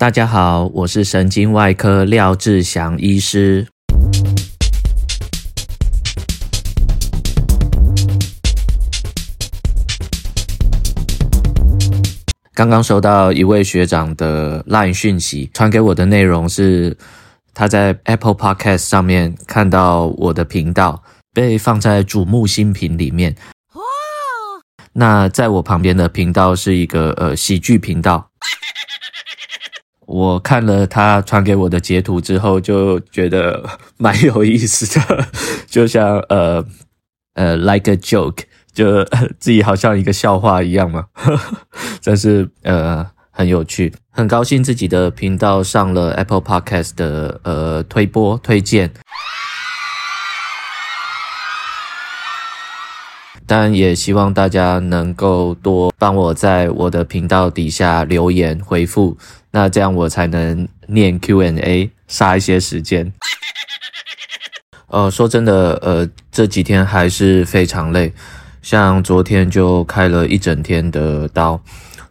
大家好，我是神经外科廖志祥医师。刚刚收到一位学长的 LINE 讯息，传给我的内容是他在 Apple Podcast 上面看到我的频道被放在瞩目新品里面。那在我旁边的频道是一个呃喜剧频道。我看了他传给我的截图之后，就觉得蛮有意思的，就像呃 呃，like a joke，就自己好像一个笑话一样嘛，真是呃很有趣，很高兴自己的频道上了 Apple Podcast 的呃推播推荐，当然也希望大家能够多帮我在我的频道底下留言回复。那这样我才能念 Q&A，杀一些时间。呃，说真的，呃，这几天还是非常累，像昨天就开了一整天的刀。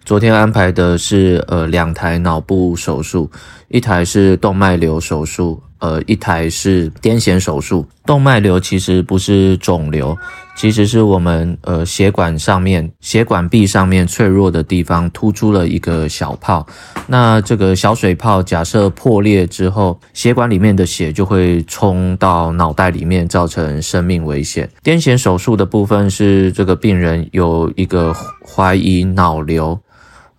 昨天安排的是呃两台脑部手术，一台是动脉瘤手术。呃，一台是癫痫手术，动脉瘤其实不是肿瘤，其实是我们呃血管上面血管壁上面脆弱的地方突出了一个小泡。那这个小水泡假设破裂之后，血管里面的血就会冲到脑袋里面，造成生命危险。癫痫手术的部分是这个病人有一个怀疑脑瘤。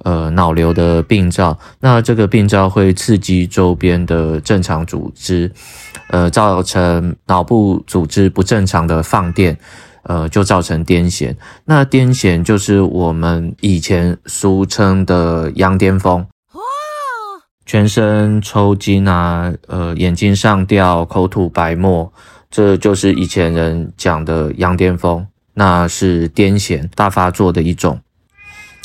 呃，脑瘤的病灶，那这个病灶会刺激周边的正常组织，呃，造成脑部组织不正常的放电，呃，就造成癫痫。那癫痫就是我们以前俗称的羊癫疯，全身抽筋啊，呃，眼睛上吊、口吐白沫，这就是以前人讲的羊癫疯，那是癫痫大发作的一种。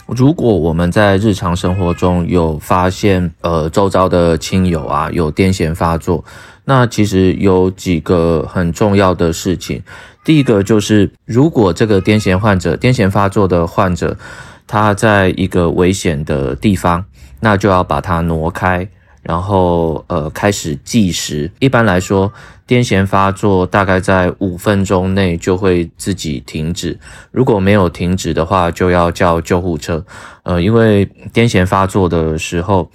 如果我们在日常生活中有发现，呃，周遭的亲友啊有癫痫发作，那其实有几个很重要的事情。第一个就是，如果这个癫痫患者、癫痫发作的患者，他在一个危险的地方，那就要把它挪开。然后，呃，开始计时。一般来说，癫痫发作大概在五分钟内就会自己停止。如果没有停止的话，就要叫救护车。呃，因为癫痫发作的时候，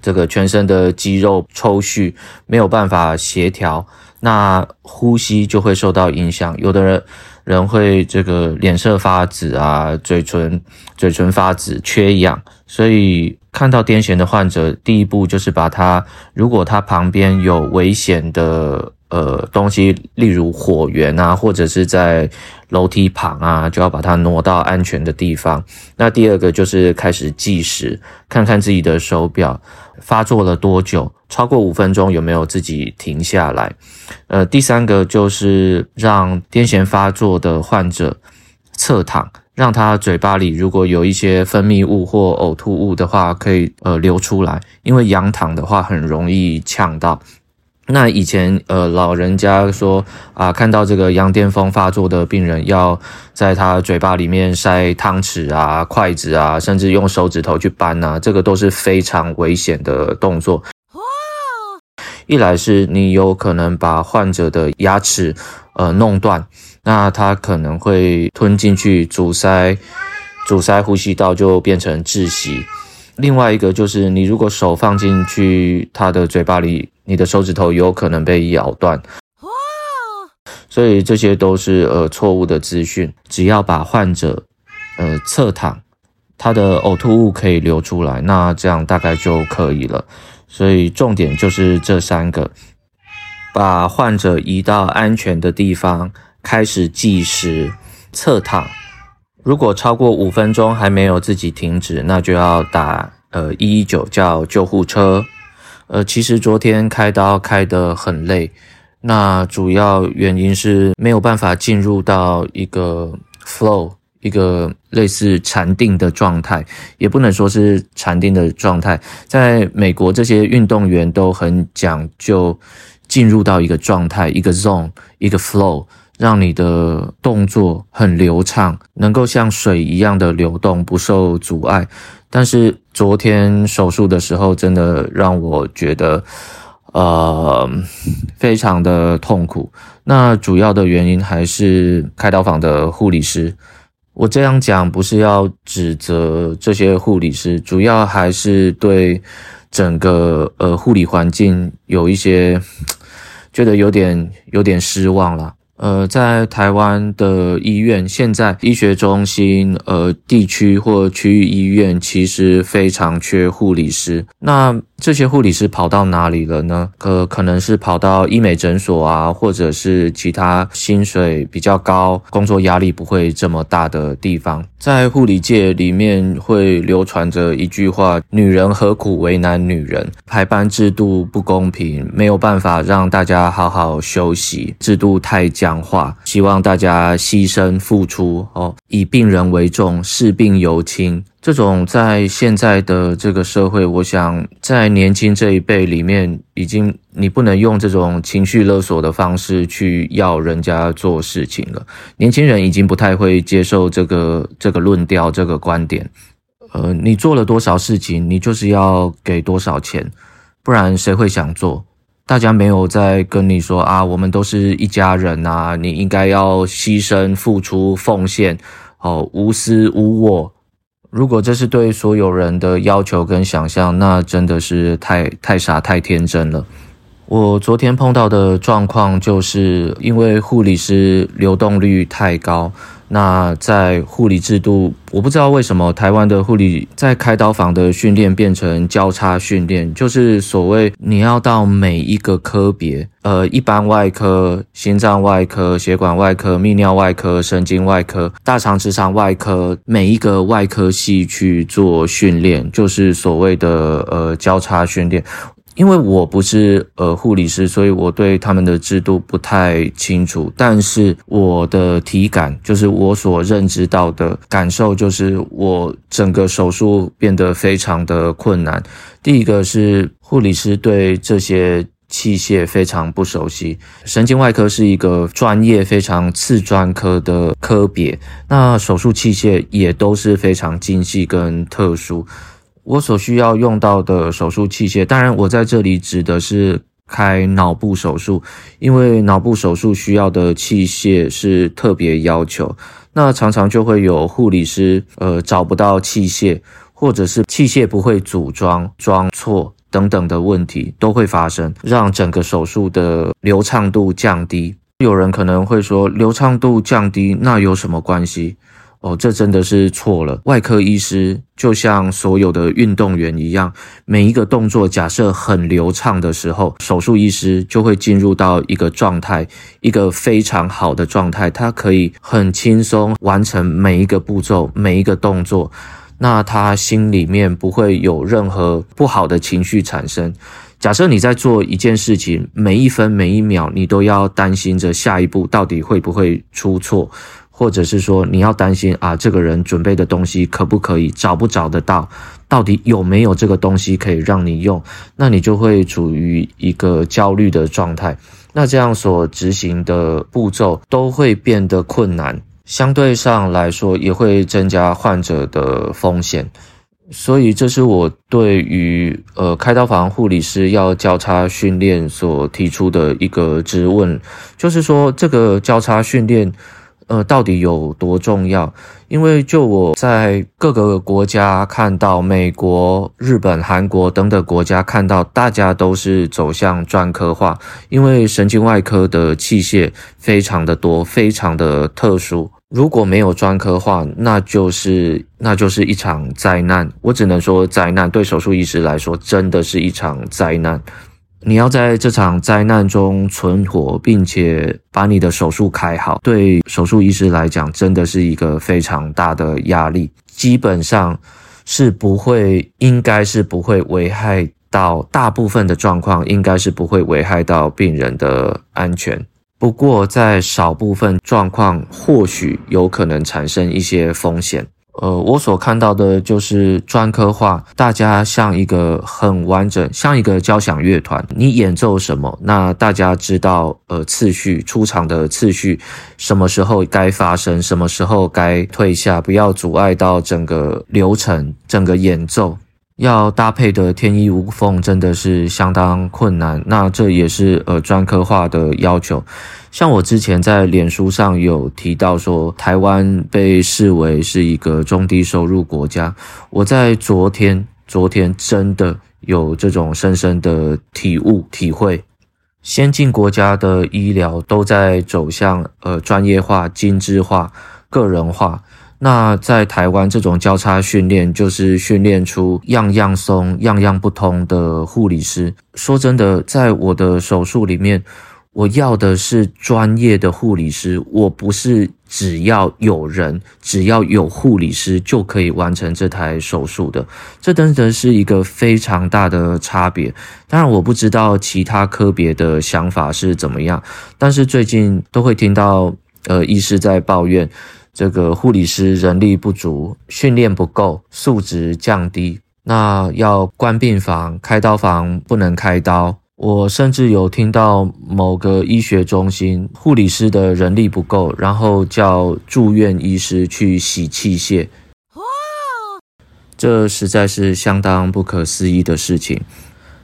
这个全身的肌肉抽搐，没有办法协调，那呼吸就会受到影响。有的人人会这个脸色发紫啊，嘴唇嘴唇发紫，缺氧。所以看到癫痫的患者，第一步就是把他，如果他旁边有危险的呃东西，例如火源啊，或者是在楼梯旁啊，就要把它挪到安全的地方。那第二个就是开始计时，看看自己的手表发作了多久，超过五分钟有没有自己停下来。呃，第三个就是让癫痫发作的患者侧躺。让他嘴巴里如果有一些分泌物或呕吐物的话，可以呃流出来，因为仰躺的话很容易呛到。那以前呃老人家说啊，看到这个羊癫疯发作的病人，要在他嘴巴里面塞汤匙啊、筷子啊，甚至用手指头去扳啊，这个都是非常危险的动作。一来是你有可能把患者的牙齿呃弄断。那他可能会吞进去，阻塞，阻塞呼吸道，就变成窒息。另外一个就是，你如果手放进去他的嘴巴里，你的手指头有可能被咬断。所以这些都是呃错误的资讯。只要把患者呃侧躺，他的呕吐物可以流出来，那这样大概就可以了。所以重点就是这三个，把患者移到安全的地方。开始计时，侧躺。如果超过五分钟还没有自己停止，那就要打呃一一九叫救护车。呃，其实昨天开刀开得很累，那主要原因是没有办法进入到一个 flow，一个类似禅定的状态，也不能说是禅定的状态。在美国，这些运动员都很讲究进入到一个状态，一个 zone，一个 flow。让你的动作很流畅，能够像水一样的流动，不受阻碍。但是昨天手术的时候，真的让我觉得，呃，非常的痛苦。那主要的原因还是开刀房的护理师。我这样讲不是要指责这些护理师，主要还是对整个呃护理环境有一些觉得有点有点失望了。呃，在台湾的医院，现在医学中心、呃地区或区域医院其实非常缺护理师。那这些护理师跑到哪里了呢？可可能是跑到医美诊所啊，或者是其他薪水比较高、工作压力不会这么大的地方。在护理界里面会流传着一句话：“女人何苦为难女人？”排班制度不公平，没有办法让大家好好休息，制度太僵化，希望大家牺牲付出哦，以病人为重，视病犹亲。这种在现在的这个社会，我想在年轻这一辈里面，已经你不能用这种情绪勒索的方式去要人家做事情了。年轻人已经不太会接受这个这个论调、这个观点。呃，你做了多少事情，你就是要给多少钱，不然谁会想做？大家没有在跟你说啊，我们都是一家人啊，你应该要牺牲、付出、奉献，哦，无私无我。如果这是对所有人的要求跟想象，那真的是太太傻太天真了。我昨天碰到的状况就是因为护理师流动率太高。那在护理制度，我不知道为什么台湾的护理在开刀房的训练变成交叉训练，就是所谓你要到每一个科别，呃，一般外科、心脏外科、血管外科、泌尿外科、神经外科、大肠直肠外科，每一个外科系去做训练，就是所谓的呃交叉训练。因为我不是呃护理师，所以我对他们的制度不太清楚。但是我的体感，就是我所认知到的感受，就是我整个手术变得非常的困难。第一个是护理师对这些器械非常不熟悉，神经外科是一个专业非常次专科的科别，那手术器械也都是非常精细跟特殊。我所需要用到的手术器械，当然我在这里指的是开脑部手术，因为脑部手术需要的器械是特别要求，那常常就会有护理师呃找不到器械，或者是器械不会组装、装错等等的问题都会发生，让整个手术的流畅度降低。有人可能会说，流畅度降低，那有什么关系？哦，这真的是错了。外科医师就像所有的运动员一样，每一个动作假设很流畅的时候，手术医师就会进入到一个状态，一个非常好的状态，他可以很轻松完成每一个步骤、每一个动作。那他心里面不会有任何不好的情绪产生。假设你在做一件事情，每一分每一秒你都要担心着下一步到底会不会出错。或者是说你要担心啊，这个人准备的东西可不可以，找不找得到，到底有没有这个东西可以让你用，那你就会处于一个焦虑的状态。那这样所执行的步骤都会变得困难，相对上来说也会增加患者的风险。所以这是我对于呃开刀房护理师要交叉训练所提出的一个质问，就是说这个交叉训练。呃，到底有多重要？因为就我在各个国家看到，美国、日本、韩国等等国家看到，大家都是走向专科化，因为神经外科的器械非常的多，非常的特殊。如果没有专科化，那就是那就是一场灾难。我只能说灾难，对手术医师来说，真的是一场灾难。你要在这场灾难中存活，并且把你的手术开好，对手术医师来讲，真的是一个非常大的压力。基本上是不会，应该是不会危害到大部分的状况，应该是不会危害到病人的安全。不过，在少部分状况，或许有可能产生一些风险。呃，我所看到的就是专科化，大家像一个很完整，像一个交响乐团，你演奏什么，那大家知道呃次序，出场的次序，什么时候该发声，什么时候该退下，不要阻碍到整个流程，整个演奏。要搭配的天衣无缝，真的是相当困难。那这也是呃专科化的要求。像我之前在脸书上有提到说，台湾被视为是一个中低收入国家。我在昨天，昨天真的有这种深深的体悟体会。先进国家的医疗都在走向呃专业化、精致化、个人化。那在台湾，这种交叉训练就是训练出样样松、样样不通的护理师。说真的，在我的手术里面，我要的是专业的护理师，我不是只要有人、只要有护理师就可以完成这台手术的。这真的是一个非常大的差别。当然，我不知道其他科别的想法是怎么样，但是最近都会听到呃医师在抱怨。这个护理师人力不足，训练不够，素质降低。那要关病房，开刀房不能开刀。我甚至有听到某个医学中心护理师的人力不够，然后叫住院医师去洗器械。这实在是相当不可思议的事情。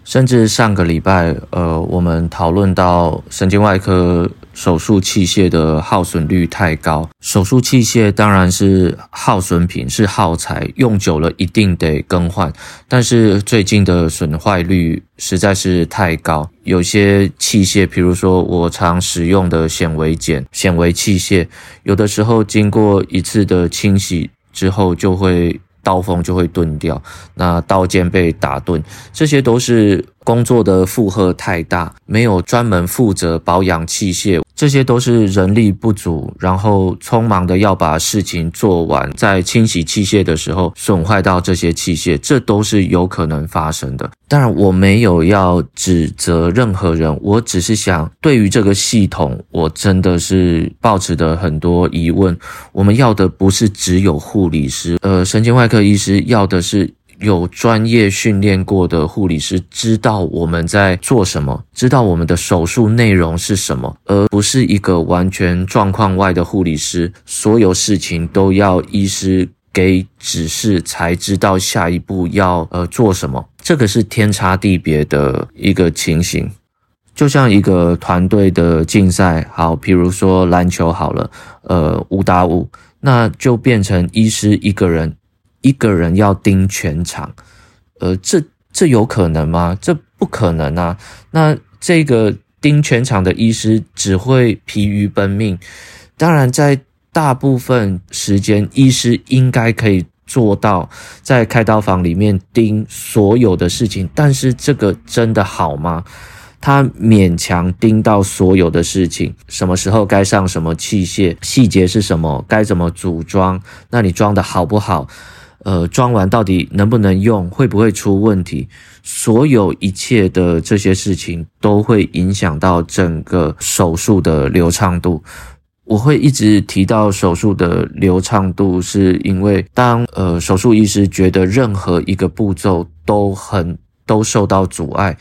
甚至上个礼拜，呃，我们讨论到神经外科。手术器械的耗损率太高，手术器械当然是耗损品，是耗材，用久了一定得更换。但是最近的损坏率实在是太高，有些器械，比如说我常使用的显微检、显微器械，有的时候经过一次的清洗之后就会。刀锋就会钝掉，那刀尖被打钝，这些都是工作的负荷太大，没有专门负责保养器械，这些都是人力不足，然后匆忙的要把事情做完，在清洗器械的时候损坏到这些器械，这都是有可能发生的。当然，我没有要指责任何人，我只是想，对于这个系统，我真的是抱持的很多疑问。我们要的不是只有护理师，呃，神经外科医师要的是有专业训练过的护理师，知道我们在做什么，知道我们的手术内容是什么，而不是一个完全状况外的护理师，所有事情都要医师给指示才知道下一步要呃做什么。这个是天差地别的一个情形，就像一个团队的竞赛，好，比如说篮球好了，呃，五打五，那就变成医师一个人，一个人要盯全场，呃，这这有可能吗？这不可能啊！那这个盯全场的医师只会疲于奔命。当然，在大部分时间，医师应该可以。做到在开刀房里面盯所有的事情，但是这个真的好吗？他勉强盯到所有的事情，什么时候该上什么器械，细节是什么，该怎么组装，那你装的好不好？呃，装完到底能不能用，会不会出问题？所有一切的这些事情都会影响到整个手术的流畅度。我会一直提到手术的流畅度，是因为当呃手术医师觉得任何一个步骤都很都受到阻碍，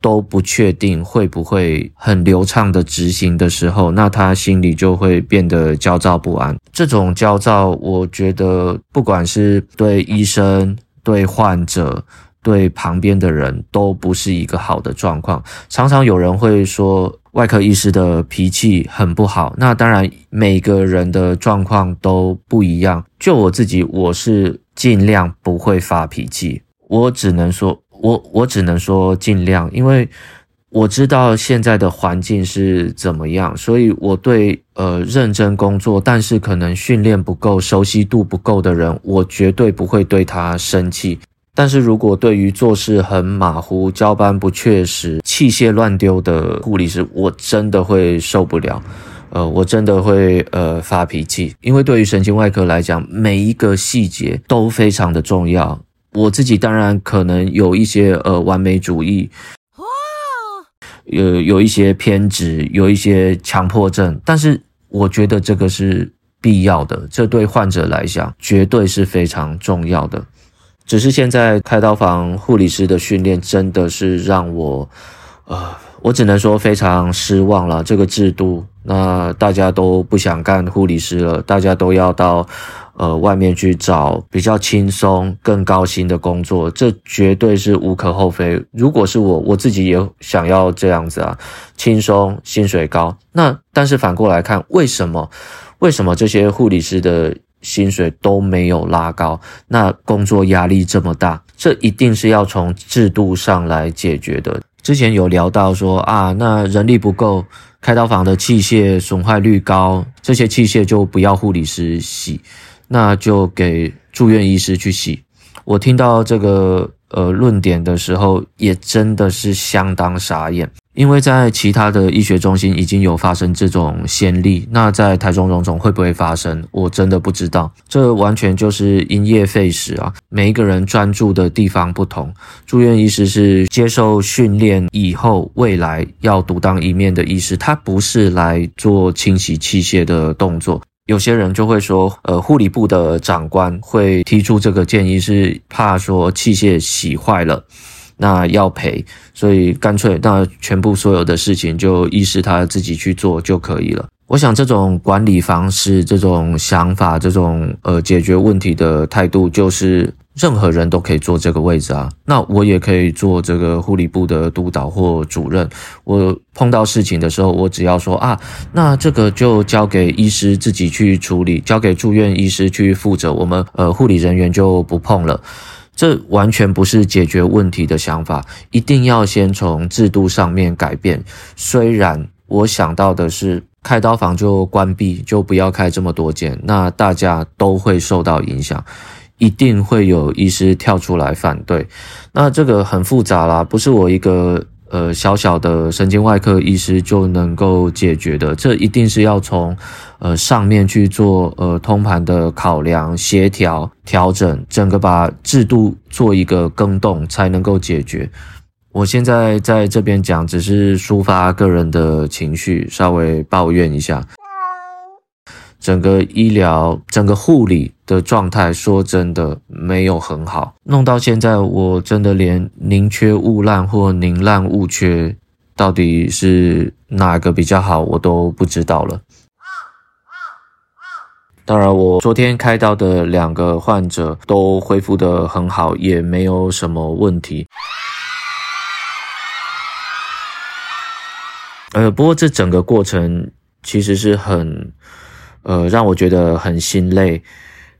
都不确定会不会很流畅的执行的时候，那他心里就会变得焦躁不安。这种焦躁，我觉得不管是对医生、对患者。对旁边的人都不是一个好的状况。常常有人会说，外科医师的脾气很不好。那当然，每个人的状况都不一样。就我自己，我是尽量不会发脾气。我只能说，我我只能说尽量，因为我知道现在的环境是怎么样，所以我对呃认真工作，但是可能训练不够、熟悉度不够的人，我绝对不会对他生气。但是如果对于做事很马虎、交班不确实、器械乱丢的护理师，我真的会受不了，呃，我真的会呃发脾气，因为对于神经外科来讲，每一个细节都非常的重要。我自己当然可能有一些呃完美主义，有有一些偏执，有一些强迫症，但是我觉得这个是必要的，这对患者来讲绝对是非常重要的。只是现在开刀房护理师的训练真的是让我，呃，我只能说非常失望了。这个制度，那大家都不想干护理师了，大家都要到呃外面去找比较轻松、更高薪的工作，这绝对是无可厚非。如果是我，我自己也想要这样子啊，轻松、薪水高。那但是反过来看，为什么？为什么这些护理师的薪水都没有拉高，那工作压力这么大，这一定是要从制度上来解决的。之前有聊到说啊，那人力不够，开刀房的器械损坏率高，这些器械就不要护理师洗，那就给住院医师去洗。我听到这个呃论点的时候，也真的是相当傻眼。因为在其他的医学中心已经有发生这种先例，那在台中荣总会不会发生？我真的不知道。这完全就是因噎废食啊！每一个人专注的地方不同。住院医师是接受训练以后，未来要独当一面的医师，他不是来做清洗器械的动作。有些人就会说，呃，护理部的长官会提出这个建议，是怕说器械洗坏了。那要赔，所以干脆那全部所有的事情就医师他自己去做就可以了。我想这种管理方式、这种想法、这种呃解决问题的态度，就是任何人都可以做这个位置啊。那我也可以做这个护理部的督导或主任。我碰到事情的时候，我只要说啊，那这个就交给医师自己去处理，交给住院医师去负责，我们呃护理人员就不碰了。这完全不是解决问题的想法，一定要先从制度上面改变。虽然我想到的是开刀房就关闭，就不要开这么多间，那大家都会受到影响，一定会有医师跳出来反对。那这个很复杂啦，不是我一个。呃，小小的神经外科医师就能够解决的，这一定是要从呃上面去做呃通盘的考量、协调、调整，整个把制度做一个更动，才能够解决。我现在在这边讲，只是抒发个人的情绪，稍微抱怨一下。整个医疗、整个护理的状态，说真的没有很好。弄到现在，我真的连宁缺毋滥或宁滥毋缺，到底是哪个比较好，我都不知道了。当然，我昨天开刀的两个患者都恢复得很好，也没有什么问题。呃，不过这整个过程其实是很。呃，让我觉得很心累。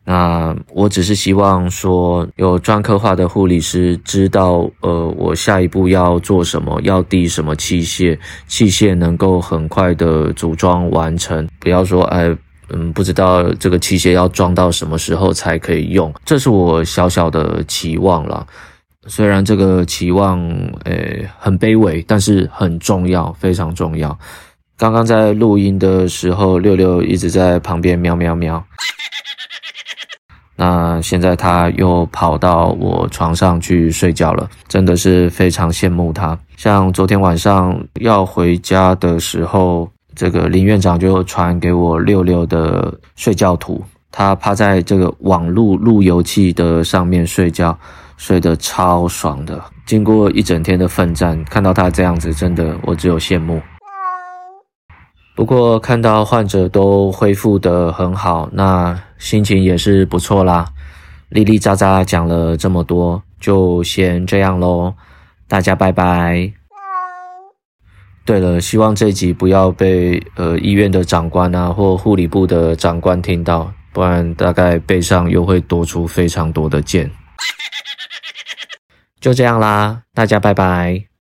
那我只是希望说，有专科化的护理师知道，呃，我下一步要做什么，要递什么器械，器械能够很快的组装完成，不要说，哎，嗯，不知道这个器械要装到什么时候才可以用。这是我小小的期望啦。虽然这个期望，诶，很卑微，但是很重要，非常重要。刚刚在录音的时候，六六一直在旁边喵喵喵。那现在他又跑到我床上去睡觉了，真的是非常羡慕他。像昨天晚上要回家的时候，这个林院长就传给我六六的睡觉图，他趴在这个网路路由器的上面睡觉，睡得超爽的。经过一整天的奋战，看到他这样子，真的我只有羡慕。不过看到患者都恢复得很好，那心情也是不错啦。哩哩喳喳讲了这么多，就先这样喽。大家拜拜。对了，希望这集不要被呃医院的长官啊或护理部的长官听到，不然大概背上又会多出非常多的剑。就这样啦，大家拜拜。